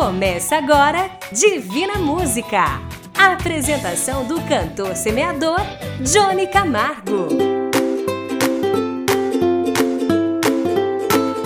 Começa agora Divina Música. A apresentação do cantor semeador Johnny Camargo.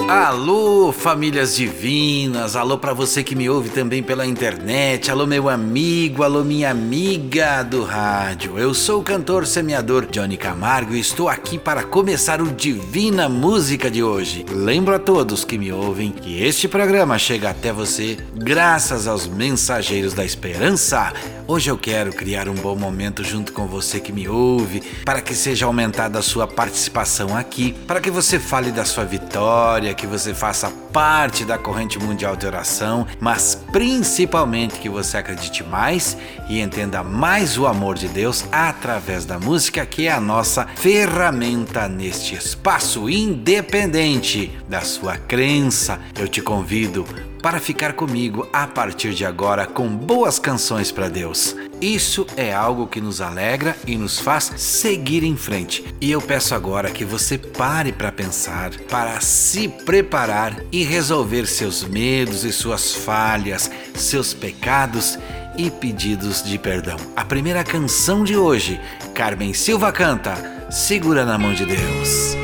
Alô, famílias divinas, alô para você que me ouve também pela internet, alô meu amigo, alô minha amiga do rádio. Eu sou o cantor semeador Johnny Camargo e estou aqui para começar o Divina Música de hoje. Lembro a todos que me ouvem que este programa chega até você graças aos mensageiros da esperança. Hoje eu quero criar um bom momento junto com você que me ouve, para que seja aumentada a sua participação aqui, para que você fale da sua vitória que você faça parte da corrente mundial de oração, mas principalmente que você acredite mais e entenda mais o amor de Deus através da música, que é a nossa ferramenta neste espaço independente da sua crença. Eu te convido para ficar comigo a partir de agora com boas canções para Deus. Isso é algo que nos alegra e nos faz seguir em frente. E eu peço agora que você pare para pensar, para se preparar e resolver seus medos e suas falhas, seus pecados e pedidos de perdão. A primeira canção de hoje, Carmen Silva canta Segura na mão de Deus.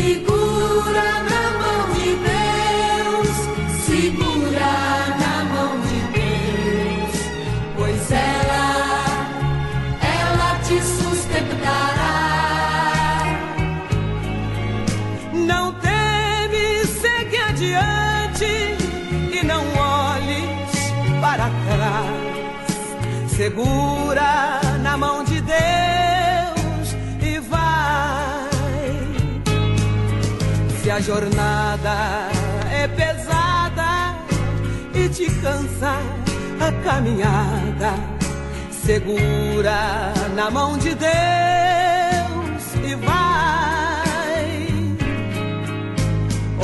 Segura na mão de Deus, segura na mão de Deus, pois ela, ela te sustentará. Não teme, segue adiante e não olhes para trás. Segura na mão de a jornada é pesada e te cansa a caminhada, segura na mão de Deus e vai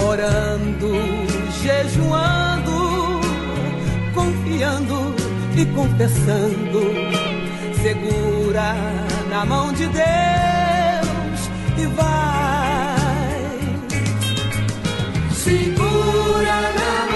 orando, jejuando, confiando e confessando, segura na mão de Deus e vai. Segura na mão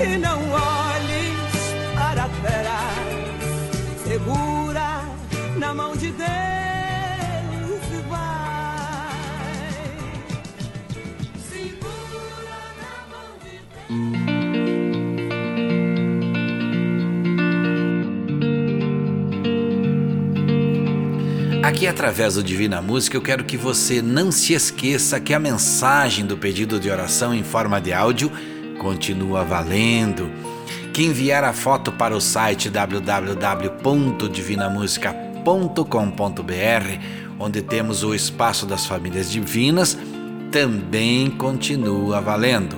E não olhes para trás. Segura na mão de Deus e vai. Segura na mão de Deus. Aqui, através do Divina Música, eu quero que você não se esqueça que a mensagem do pedido de oração em forma de áudio continua valendo. Que enviar a foto para o site www.divinamusica.com.br, onde temos o espaço das famílias divinas, também continua valendo.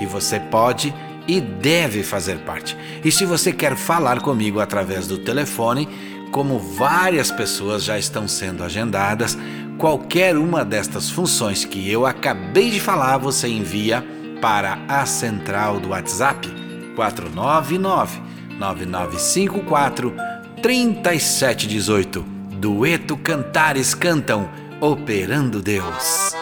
E você pode e deve fazer parte. E se você quer falar comigo através do telefone, como várias pessoas já estão sendo agendadas, qualquer uma destas funções que eu acabei de falar, você envia para a central do WhatsApp 499 9954 3718. Dueto Cantares Cantam, Operando Deus.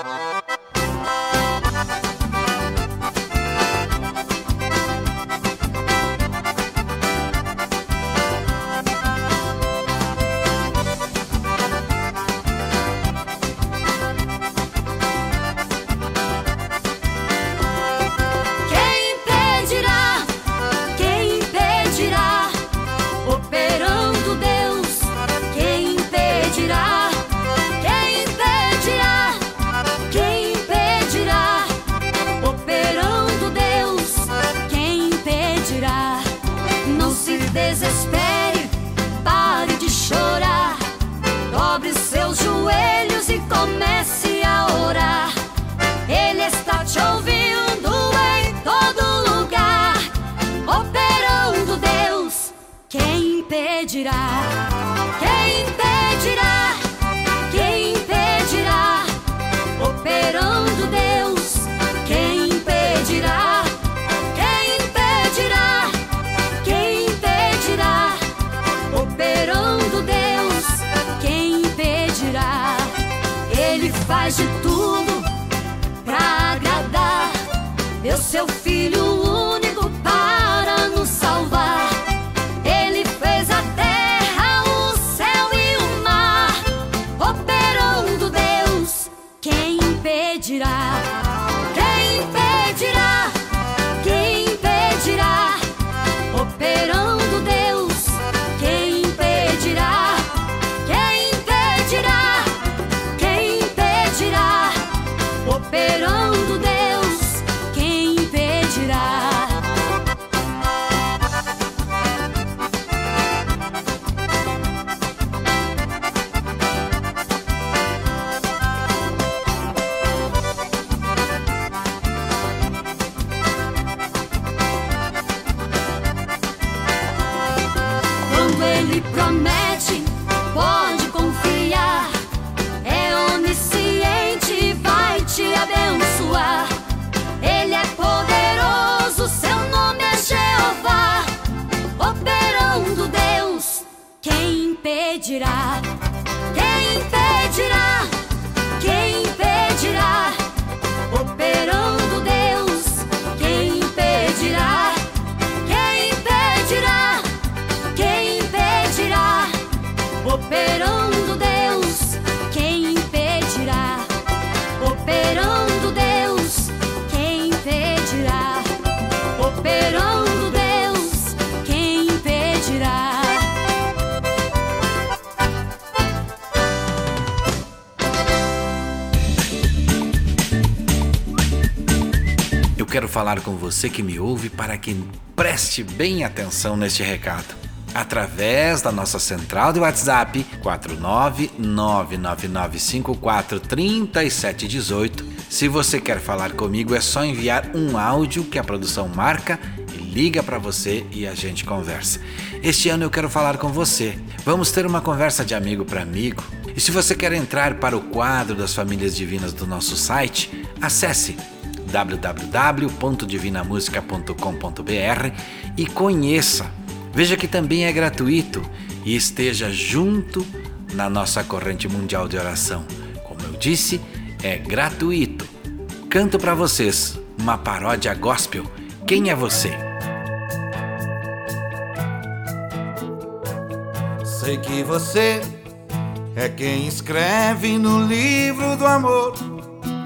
Falar com você que me ouve para que preste bem atenção neste recado. Através da nossa central de WhatsApp 49999543718. Se você quer falar comigo, é só enviar um áudio que a produção marca e liga para você e a gente conversa. Este ano eu quero falar com você. Vamos ter uma conversa de amigo para amigo. E se você quer entrar para o quadro das famílias divinas do nosso site, acesse www.divinamusica.com.br e conheça. Veja que também é gratuito e esteja junto na nossa corrente mundial de oração. Como eu disse, é gratuito. Canto para vocês uma paródia gospel. Quem é você? Sei que você é quem escreve no livro do amor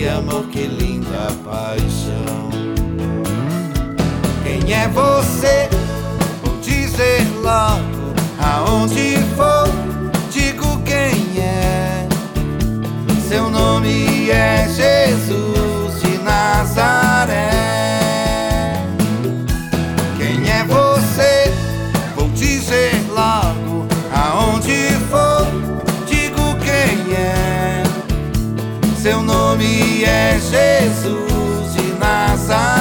que amor, que linda paixão. Quem é você? Vou dizer logo, aonde for, digo quem é. Seu nome é Jesus Jesus de Nazaré.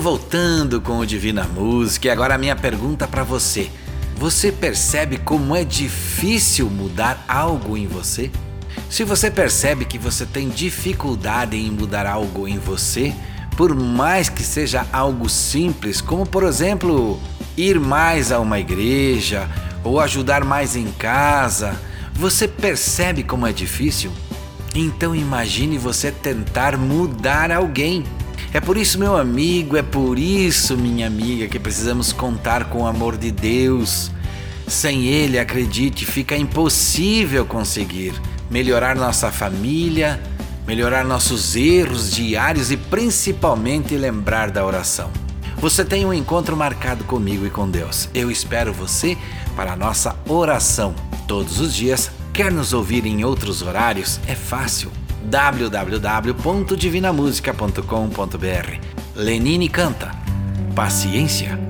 Estou voltando com o Divina Música e agora a minha pergunta para você. Você percebe como é difícil mudar algo em você? Se você percebe que você tem dificuldade em mudar algo em você, por mais que seja algo simples, como por exemplo, ir mais a uma igreja ou ajudar mais em casa, você percebe como é difícil? Então imagine você tentar mudar alguém. É por isso, meu amigo, é por isso, minha amiga, que precisamos contar com o amor de Deus. Sem Ele, acredite, fica impossível conseguir melhorar nossa família, melhorar nossos erros diários e principalmente lembrar da oração. Você tem um encontro marcado comigo e com Deus. Eu espero você para a nossa oração todos os dias. Quer nos ouvir em outros horários? É fácil www.divinamusica.com.br. Lenine canta. Paciência.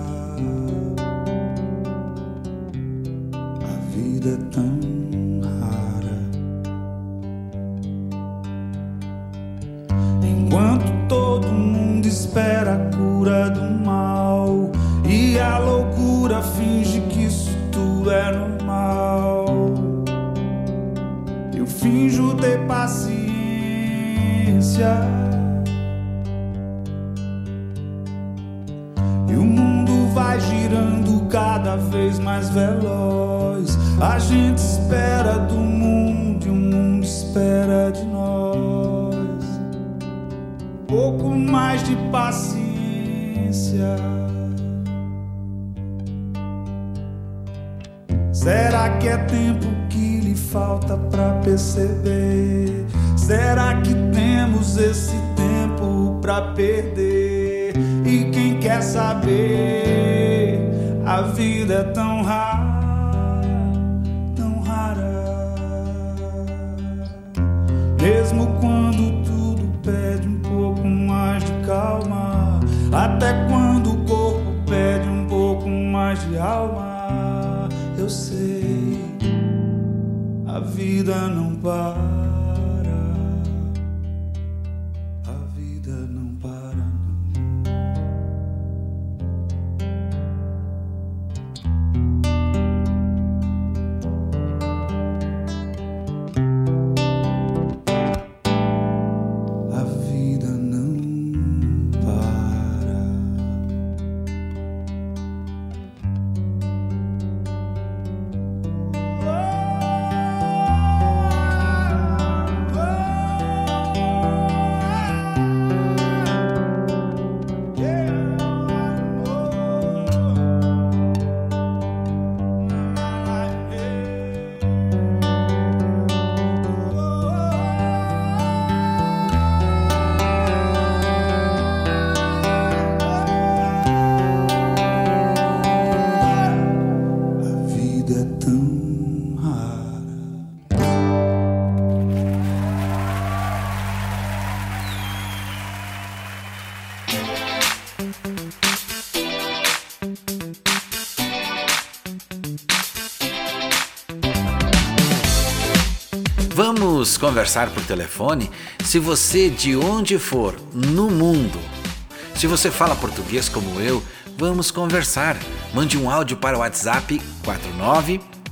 Perder? E quem quer saber? A vida é tão rara, tão rara. Mesmo quando tudo pede um pouco mais de calma, até quando o corpo pede um pouco mais de alma eu sei, a vida não para. Conversar por telefone? Se você, de onde for no mundo, se você fala português como eu, vamos conversar. Mande um áudio para o WhatsApp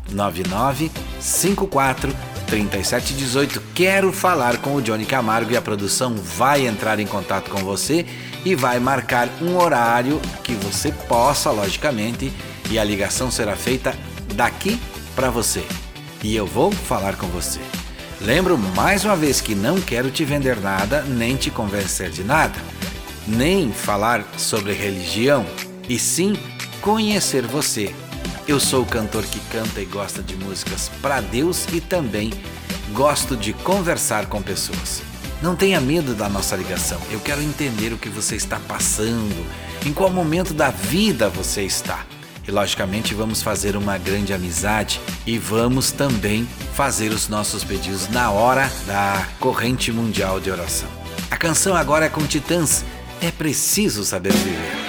4999543718. Quero falar com o Johnny Camargo e a produção vai entrar em contato com você e vai marcar um horário que você possa, logicamente, e a ligação será feita daqui para você. E eu vou falar com você. Lembro mais uma vez que não quero te vender nada, nem te convencer de nada, nem falar sobre religião, e sim conhecer você. Eu sou o cantor que canta e gosta de músicas para Deus e também gosto de conversar com pessoas. Não tenha medo da nossa ligação. Eu quero entender o que você está passando, em qual momento da vida você está. E logicamente vamos fazer uma grande amizade e vamos também fazer os nossos pedidos na hora da corrente mundial de oração. A canção agora é com Titãs. É preciso saber viver.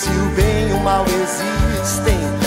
Se o bem e o mal existem,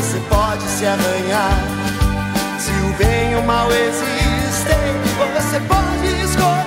você pode se arranhar. Se o bem e o mal existem, você pode escolher.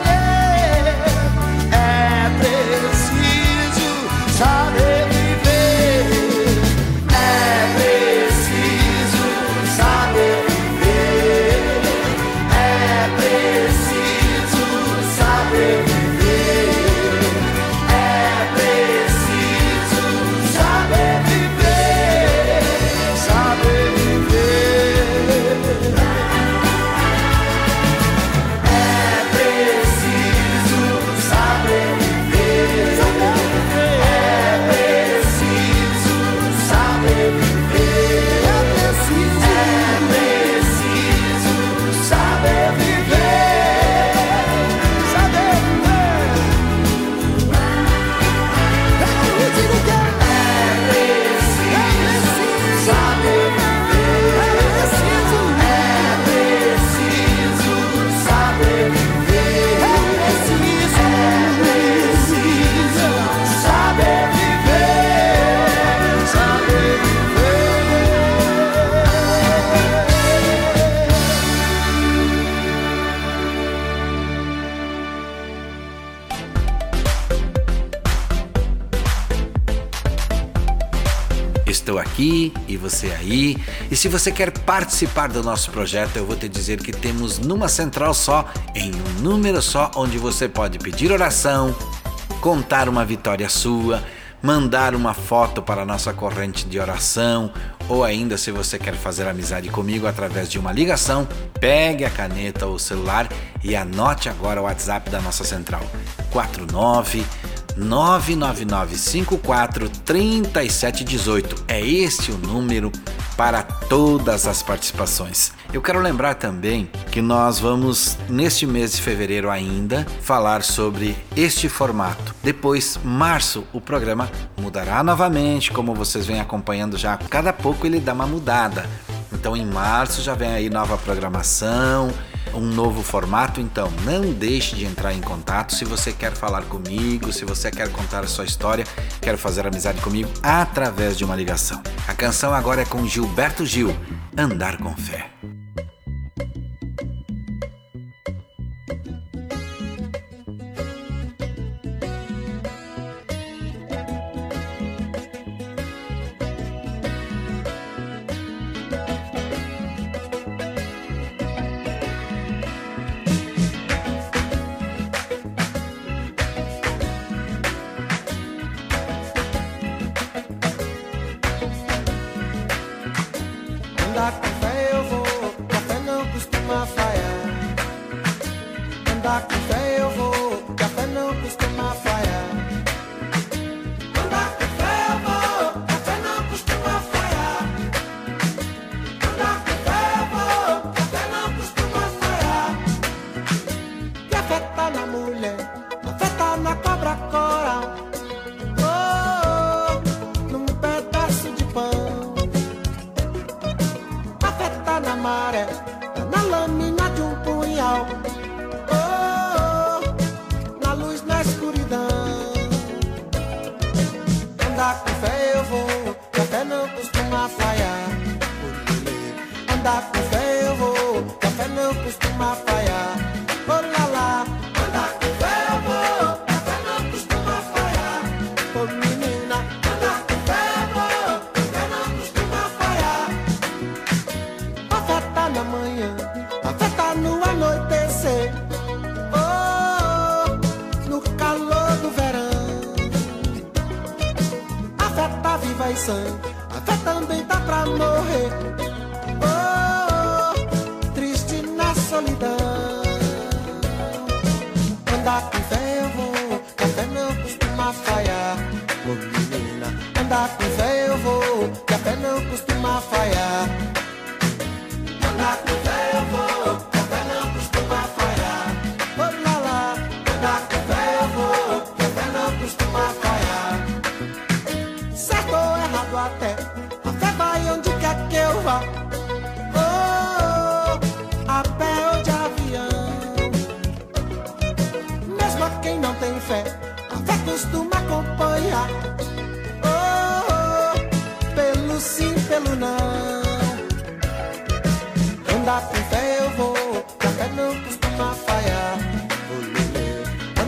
Aqui e você aí. E se você quer participar do nosso projeto, eu vou te dizer que temos numa central só, em um número só, onde você pode pedir oração, contar uma vitória sua, mandar uma foto para a nossa corrente de oração, ou ainda se você quer fazer amizade comigo através de uma ligação, pegue a caneta ou o celular e anote agora o WhatsApp da nossa central. 49 999543718. É este o número para todas as participações. Eu quero lembrar também que nós vamos, neste mês de fevereiro ainda, falar sobre este formato. Depois, março, o programa mudará novamente, como vocês vêm acompanhando já. Cada pouco ele dá uma mudada. Então, em março já vem aí nova programação um novo formato, então não deixe de entrar em contato se você quer falar comigo, se você quer contar a sua história, quer fazer amizade comigo através de uma ligação. A canção agora é com Gilberto Gil, Andar com Fé.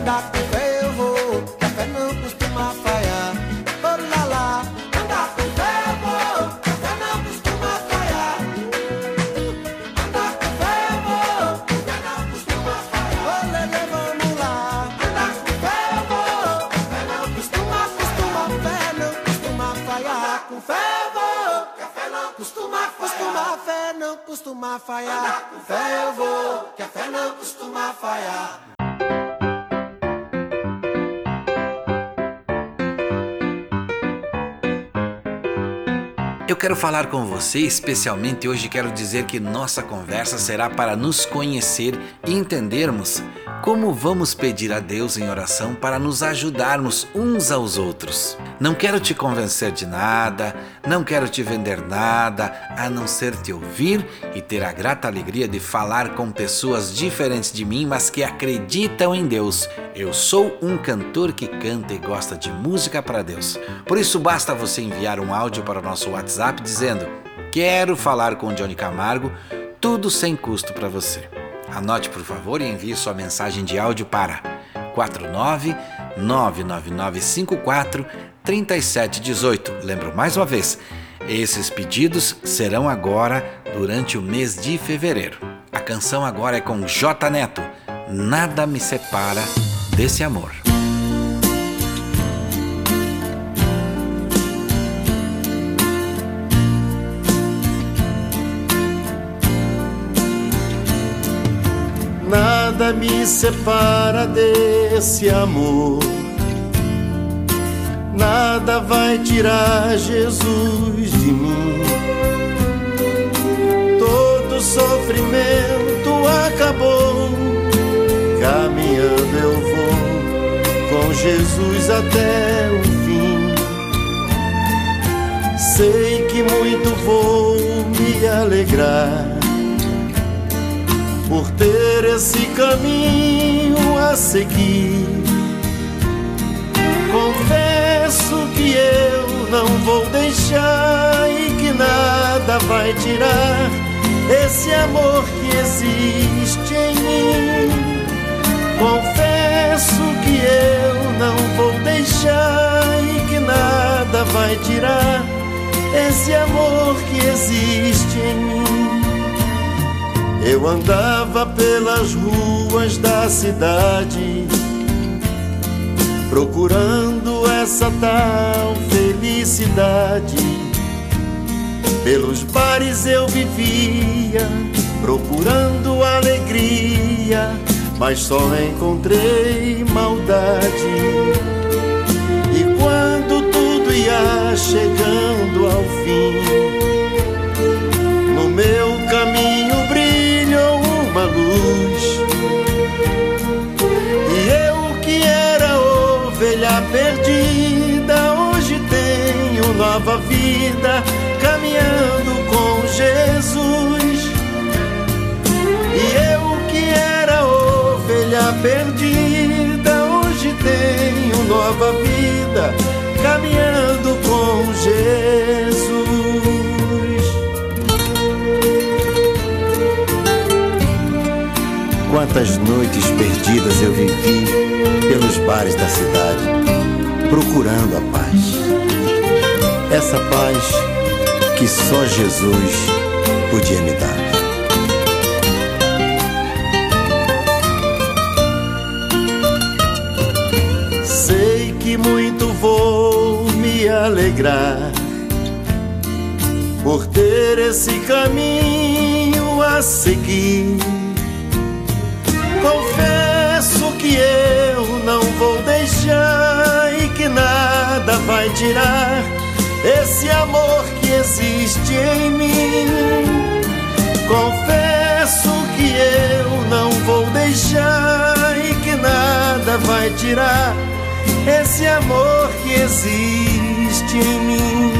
not quero falar com você, especialmente hoje quero dizer que nossa conversa será para nos conhecer e entendermos como vamos pedir a Deus em oração para nos ajudarmos uns aos outros. Não quero te convencer de nada, não quero te vender nada, a não ser te ouvir e ter a grata alegria de falar com pessoas diferentes de mim, mas que acreditam em Deus. Eu sou um cantor que canta e gosta de música para Deus. Por isso basta você enviar um áudio para o nosso WhatsApp dizendo: "Quero falar com Johnny Camargo", tudo sem custo para você. Anote, por favor, e envie sua mensagem de áudio para 49 99954 3718. Lembro mais uma vez, esses pedidos serão agora durante o mês de fevereiro. A canção agora é com J Neto. Nada me separa desse amor. Nada me separa desse amor. Nada vai tirar Jesus de mim. Todo sofrimento acabou. Caminhando eu vou com Jesus até o fim. Sei que muito vou me alegrar por ter esse caminho a seguir. Confesso que eu não vou deixar e que nada vai tirar esse amor que existe em mim. Confesso que eu não vou deixar e que nada vai tirar esse amor que existe em mim. Eu andava pelas ruas da cidade, procurando essa tal felicidade. Pelos bares eu vivia, procurando alegria, mas só encontrei maldade. E quando tudo ia chegando ao fim, no meu caminho perdida, hoje tenho nova vida, caminhando com Jesus. E eu que era ovelha perdida, hoje tenho nova vida, caminhando com Jesus. Quantas noites perdidas eu vivi pelos bares da cidade, procurando a paz. Essa paz que só Jesus podia me dar. Sei que muito vou me alegrar por ter esse caminho a seguir. Vai tirar esse amor que existe em mim. Confesso que eu não vou deixar e que nada vai tirar esse amor que existe em mim.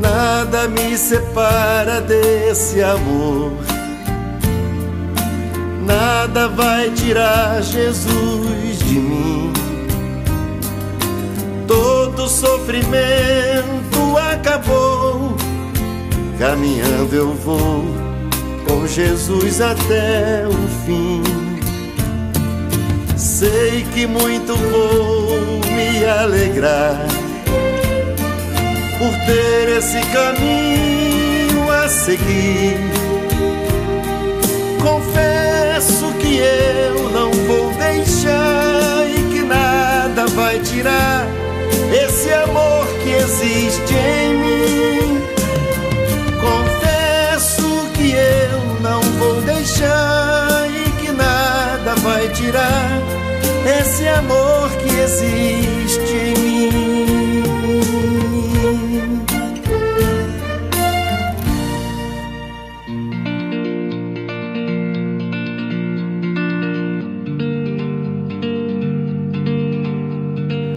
Nada me separa desse amor. nada vai tirar Jesus de mim. Todo sofrimento acabou, caminhando eu vou com Jesus até o fim. Sei que muito vou me alegrar por ter esse caminho a seguir. Confesso que eu não vou deixar e que nada vai tirar esse amor que existe em mim. Confesso que eu não vou deixar e que nada vai tirar esse amor que existe em mim.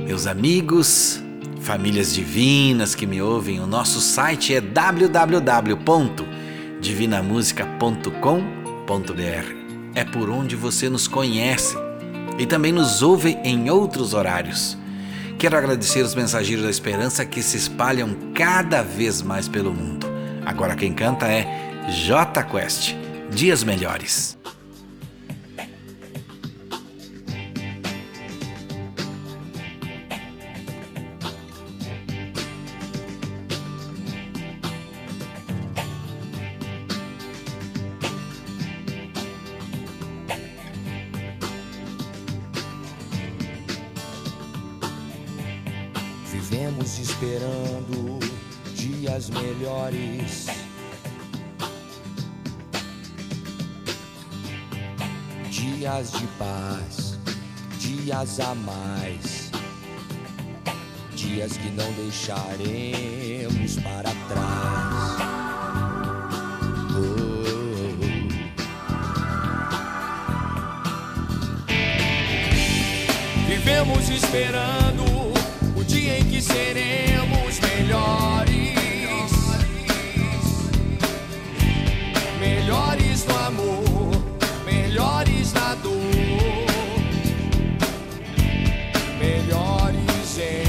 Meus amigos, famílias divinas que me ouvem, o nosso site é www.divinamusica.com.br. É por onde você nos conhece e também nos ouve em outros horários. Quero agradecer os mensageiros da esperança que se espalham cada vez mais pelo mundo. Agora quem canta é J Quest, Dias Melhores. Dias que não deixaremos para trás. Oh. Vivemos esperando o dia em que seremos melhores. Melhores no amor, melhores na dor. Melhores em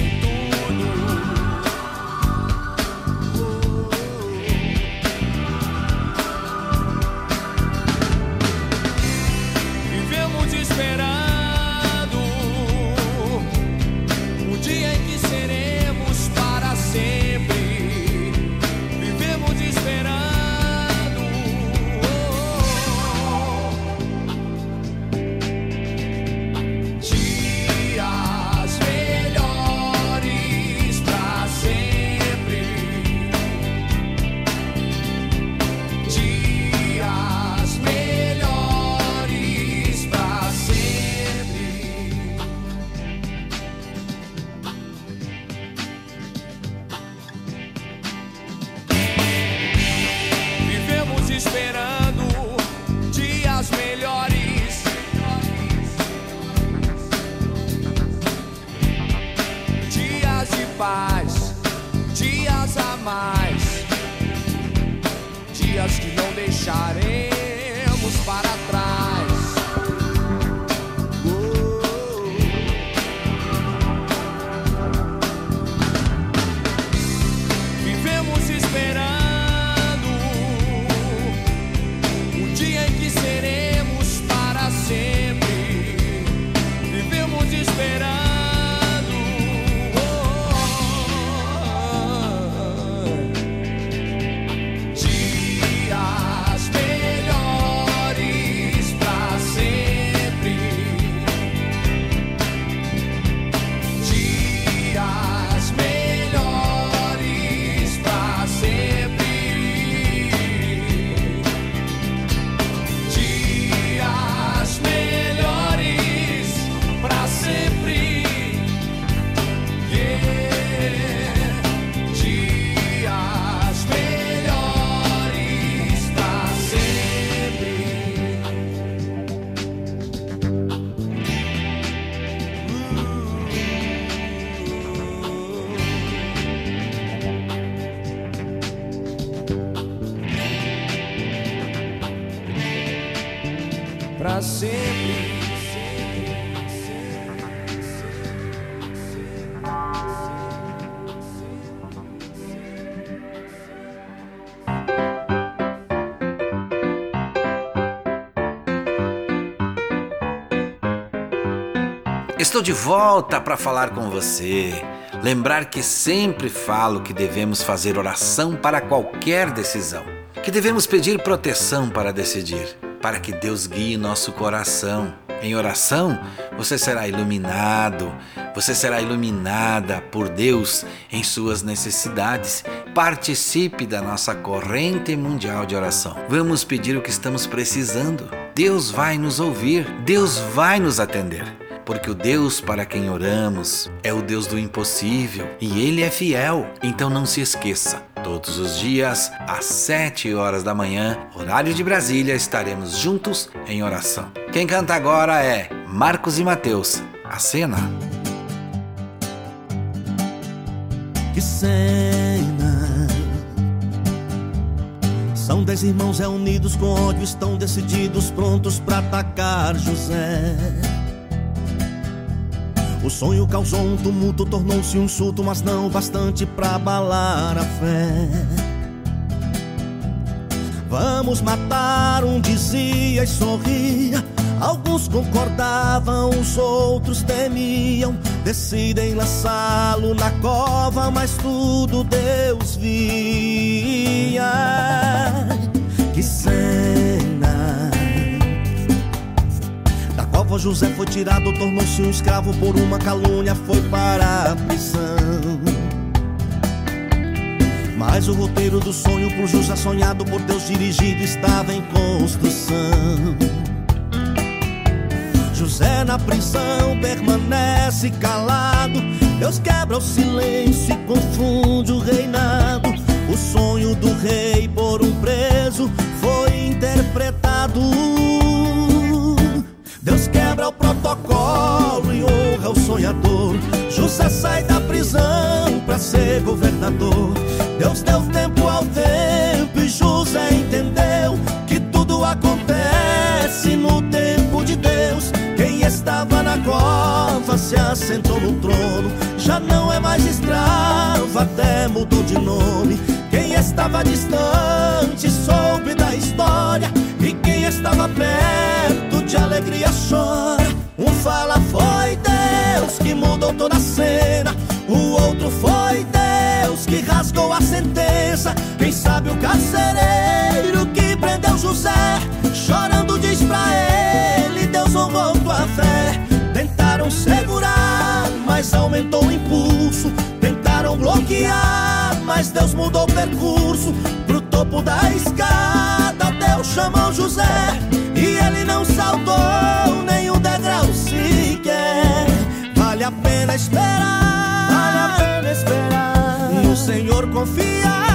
Estou de volta para falar com você. Lembrar que sempre falo que devemos fazer oração para qualquer decisão, que devemos pedir proteção para decidir, para que Deus guie nosso coração. Em oração, você será iluminado, você será iluminada por Deus em suas necessidades. Participe da nossa corrente mundial de oração. Vamos pedir o que estamos precisando. Deus vai nos ouvir, Deus vai nos atender porque o Deus para quem oramos é o Deus do impossível e ele é fiel. Então não se esqueça, todos os dias, às 7 horas da manhã, horário de Brasília, estaremos juntos em oração. Quem canta agora é Marcos e Mateus. A cena. Que cena! São dez irmãos reunidos com ódio, estão decididos, prontos para atacar José. O sonho causou um tumulto, tornou-se um surto, mas não bastante para abalar a fé. Vamos matar, um dizia e sorria. Alguns concordavam, os outros temiam. Decidem lançá-lo na cova, mas tudo Deus via. Que cena! Cova José foi tirado, tornou-se um escravo por uma calúnia, foi para a prisão. Mas o roteiro do sonho por José sonhado por Deus dirigido estava em construção. José na prisão permanece calado. Deus quebra o silêncio e confunde o reinado. O sonho do rei por um preso foi protocolo e honra o sonhador. José sai da prisão para ser governador. Deus deu tempo ao tempo e José entendeu que tudo acontece no tempo de Deus. Quem estava na cova se assentou no trono. Já não é mais escravo, até mudou de nome. Quem estava distante soube da história. E quem estava perto de alegria chora. Mudou toda a cena. O outro foi Deus que rasgou a sentença. Quem sabe o carcereiro que prendeu José. Chorando diz pra ele: Deus honrou tua fé. Tentaram segurar, mas aumentou o impulso. Tentaram bloquear, mas Deus mudou o percurso. Pro topo da escada, Deus chamou José. E ele não saltou pena esperar. Vale a pena esperar. No Senhor confiar.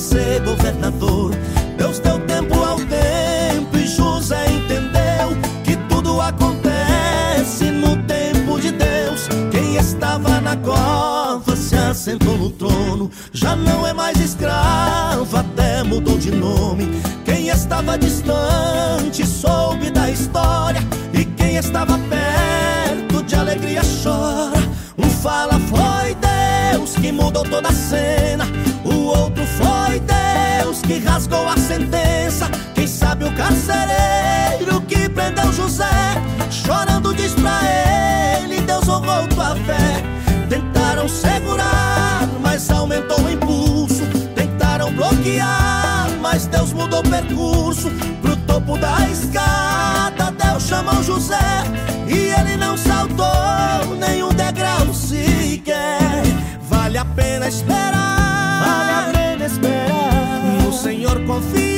Ser governador. Deus deu tempo ao tempo e José entendeu que tudo acontece no tempo de Deus. Quem estava na cova se assentou no trono. Já não é mais escravo, até mudou de nome. Quem estava distante soube da história. E quem estava perto Deus que mudou toda a cena. O outro foi Deus que rasgou a sentença. Quem sabe o carcereiro que prendeu José. Chorando diz pra ele: Deus honrou tua fé. Tentaram segurar, mas aumentou o impulso. Tentaram bloquear, mas Deus mudou o percurso. Pro topo da escada, Deus chamou José. E ele não saltou nenhum a pena esperar. Vale a pena esperar. No Senhor confiar.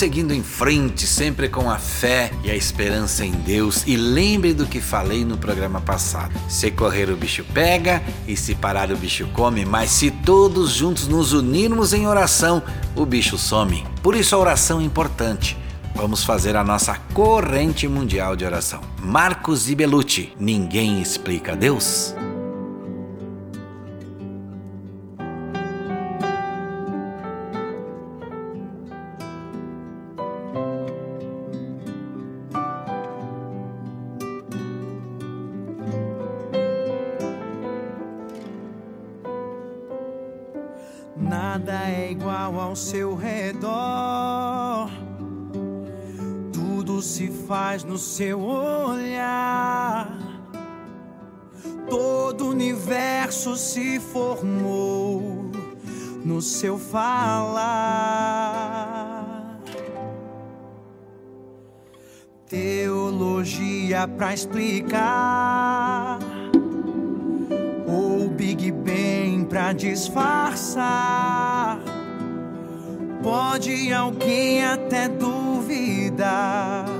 Seguindo em frente, sempre com a fé e a esperança em Deus. E lembre do que falei no programa passado: se correr, o bicho pega, e se parar, o bicho come. Mas se todos juntos nos unirmos em oração, o bicho some. Por isso a oração é importante. Vamos fazer a nossa corrente mundial de oração. Marcos e Belucci, ninguém explica Deus? No seu olhar. Todo o universo se formou no seu falar. Teologia pra explicar ou Big Bang pra disfarçar. Pode alguém até duvidar.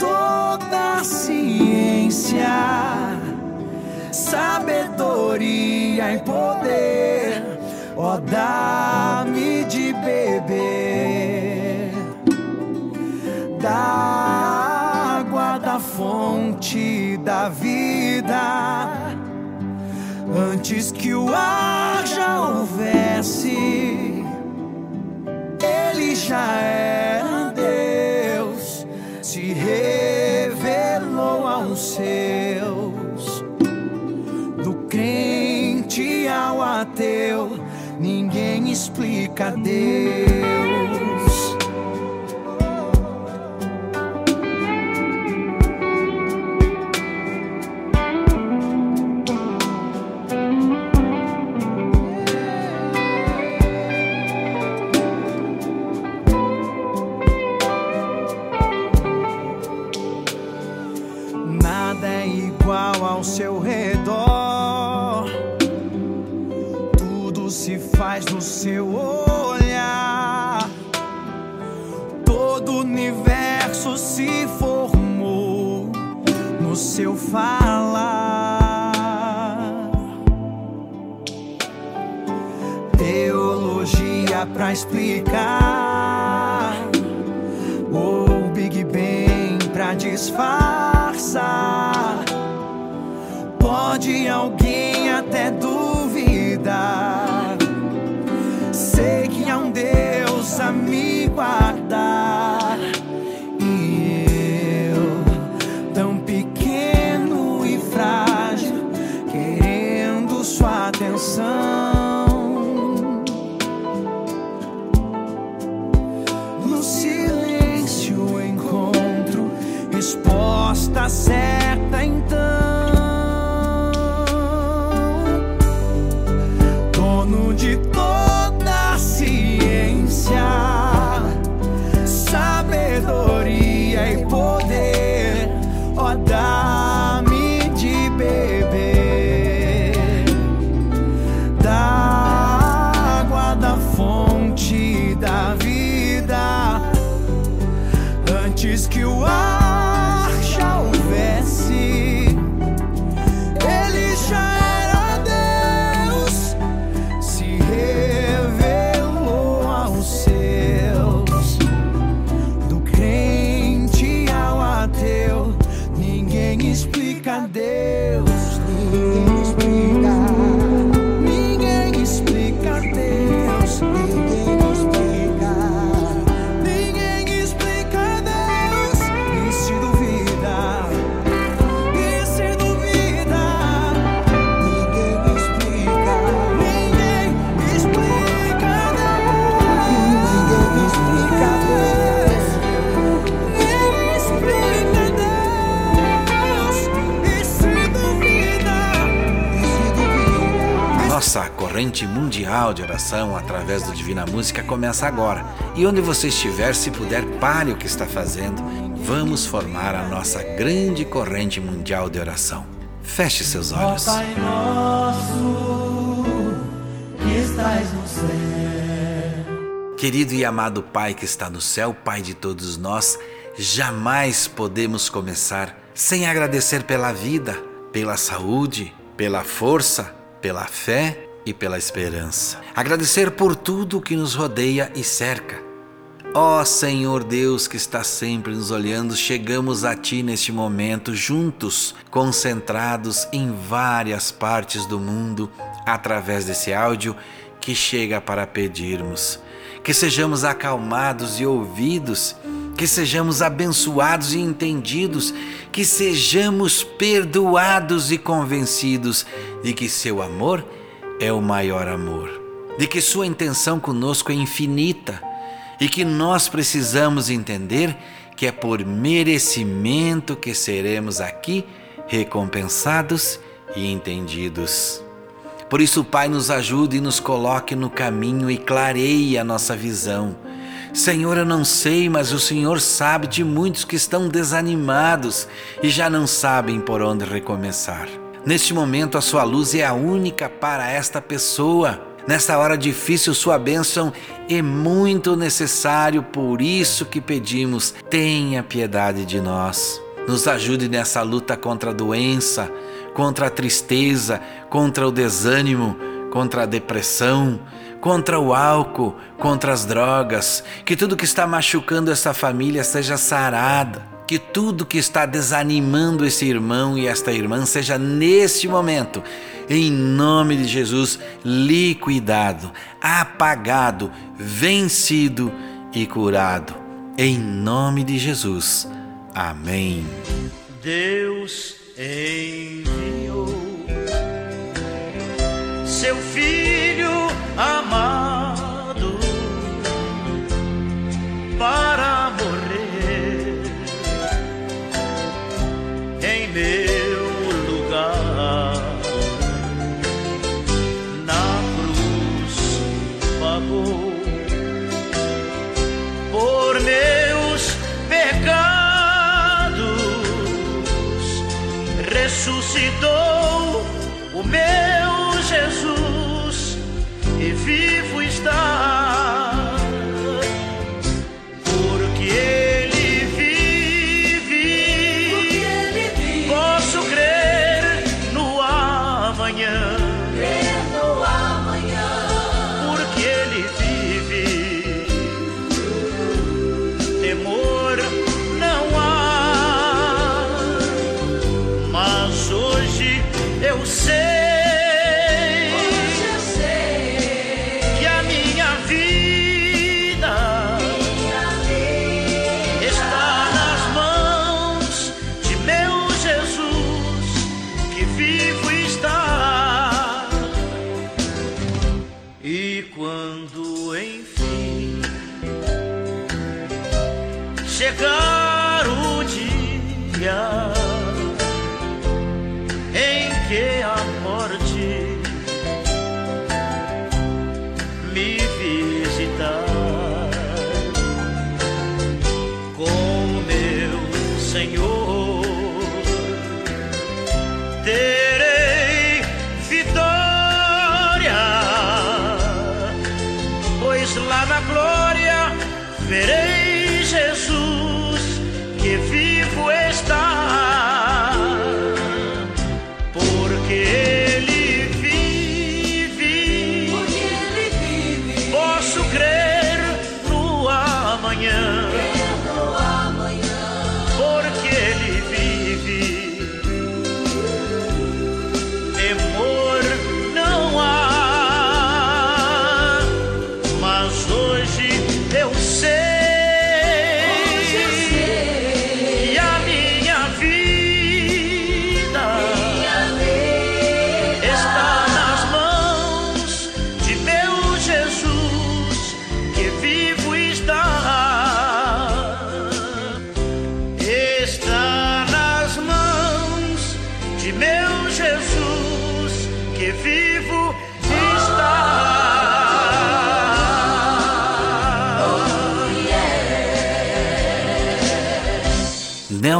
toda ciência, sabedoria e poder, ó dá-me de beber da água da fonte da vida. Antes que o ar já houvesse, ele já era seu olhar. Todo universo se formou no seu falar. Teologia pra explicar. Ou Big Bang pra disfarçar. Pode alguém No silêncio encontro resposta certa corrente mundial de oração através do Divina Música começa agora. E onde você estiver, se puder, pare o que está fazendo. Vamos formar a nossa grande corrente mundial de oração. Feche seus olhos. Ó Pai nosso, que estás no céu. Querido e amado Pai que está no céu, Pai de todos nós, jamais podemos começar sem agradecer pela vida, pela saúde, pela força, pela fé e pela esperança. Agradecer por tudo que nos rodeia e cerca. Ó Senhor Deus que está sempre nos olhando, chegamos a Ti neste momento, juntos, concentrados em várias partes do mundo, através desse áudio que chega para pedirmos. Que sejamos acalmados e ouvidos, que sejamos abençoados e entendidos, que sejamos perdoados e convencidos de que Seu amor é o maior amor, de que Sua intenção conosco é infinita e que nós precisamos entender que é por merecimento que seremos aqui recompensados e entendidos. Por isso, Pai, nos ajude e nos coloque no caminho e clareie a nossa visão. Senhor, eu não sei, mas o Senhor sabe de muitos que estão desanimados e já não sabem por onde recomeçar. Neste momento, a sua luz é a única para esta pessoa. Nesta hora difícil, sua bênção é muito necessário, por isso que pedimos: tenha piedade de nós. Nos ajude nessa luta contra a doença, contra a tristeza, contra o desânimo, contra a depressão, contra o álcool, contra as drogas. Que tudo que está machucando essa família seja sarada. Que tudo que está desanimando esse irmão e esta irmã seja neste momento, em nome de Jesus, liquidado, apagado, vencido e curado. Em nome de Jesus. Amém. Deus enviou seu filho amado para ressuscitou o meu Jesus e vivo está chegar o dia em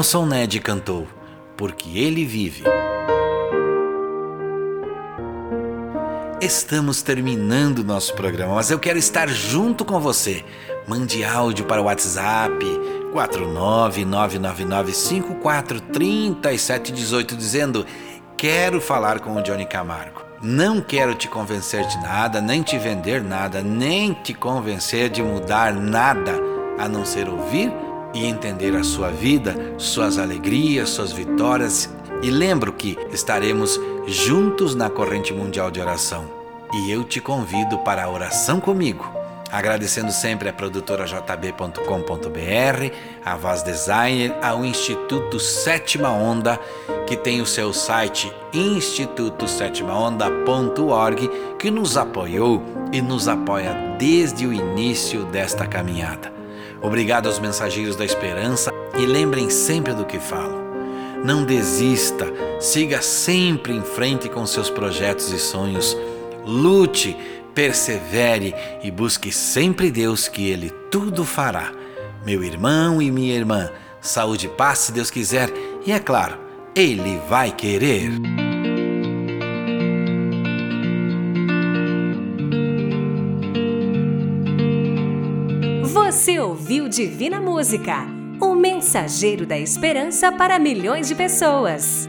Nelson Ned cantou, Porque Ele Vive. Estamos terminando nosso programa, mas eu quero estar junto com você. Mande áudio para o WhatsApp 49999543718 dizendo: Quero falar com o Johnny Camargo. Não quero te convencer de nada, nem te vender nada, nem te convencer de mudar nada, a não ser ouvir e entender a sua vida, suas alegrias, suas vitórias. E lembro que estaremos juntos na corrente mundial de oração. E eu te convido para a oração comigo. Agradecendo sempre a produtora jb.com.br, a Voz Designer, ao Instituto Sétima Onda, que tem o seu site institutosétimaonda.org, que nos apoiou e nos apoia desde o início desta caminhada. Obrigado aos mensageiros da esperança e lembrem sempre do que falo. Não desista, siga sempre em frente com seus projetos e sonhos. Lute, persevere e busque sempre Deus que Ele tudo fará. Meu irmão e minha irmã, saúde e paz se Deus quiser, e é claro, Ele vai querer. Você ouviu Divina Música, o mensageiro da esperança para milhões de pessoas.